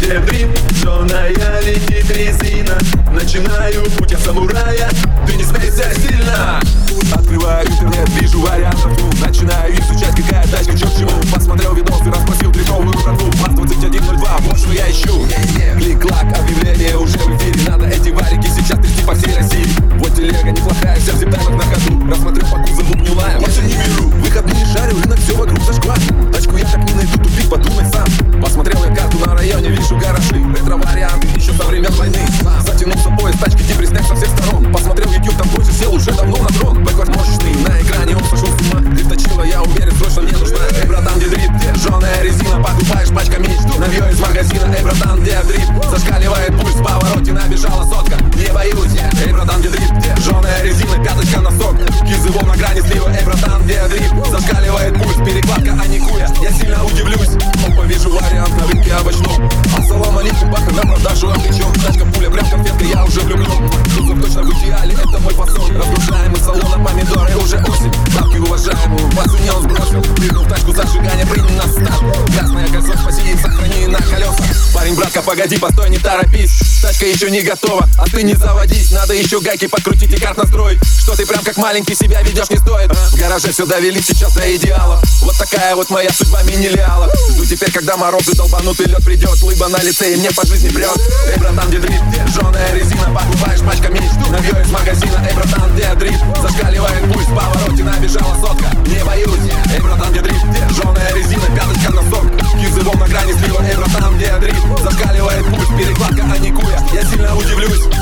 где дрип Жженая летит резина. Начинаю путь я самурая Ты не смейся сильно. Открываю интернет, вижу вариантов. Начинаю изучать, какая тачка, к чему Посмотрел видос и расспросил тритовую братву МАЗ-2102, вот что я ищу. Клик-клак, войны Затянулся поезд, тачки теперь снег со всех сторон. Посмотрел YouTube, там позже сел уже давно на дрон. Бэквард мощный, на экране он сошел с ума. Дрифточила, я уверен, срочно мне нужна. Эй, братан, где дрифт, где жженая резина Покупаешь пачками, навье из магазина. Эй, братан, где дрифт, Прыгнул в тачку зажигания, прыгни на старт Красное кольцо, спаси сохрани на колеса. Парень, братка, погоди, постой, не торопись. Тачка еще не готова, а ты не заводись. Надо еще гайки подкрутить и карт настроить. Что ты прям как маленький себя ведешь не стоит. В гараже все довели сейчас до идеала. Вот такая вот моя судьба мини-леала Жду теперь, когда морозы долбанутый лед придет. Лыба на лице и мне по жизни прет. Эй, братан, где дрифт, где жженая резина? Покупаешь пачками, навье из магазина. Эй, братан, где дрифт, зашкаливает пульс повороте набежала сотка, не боюсь Эй, братан, где где жженая резина Пяточка на сок, кизывом на грани слива Эй, братан, где дрифт, зашкаливает пульс Перекладка, а не куя, я сильно удивлюсь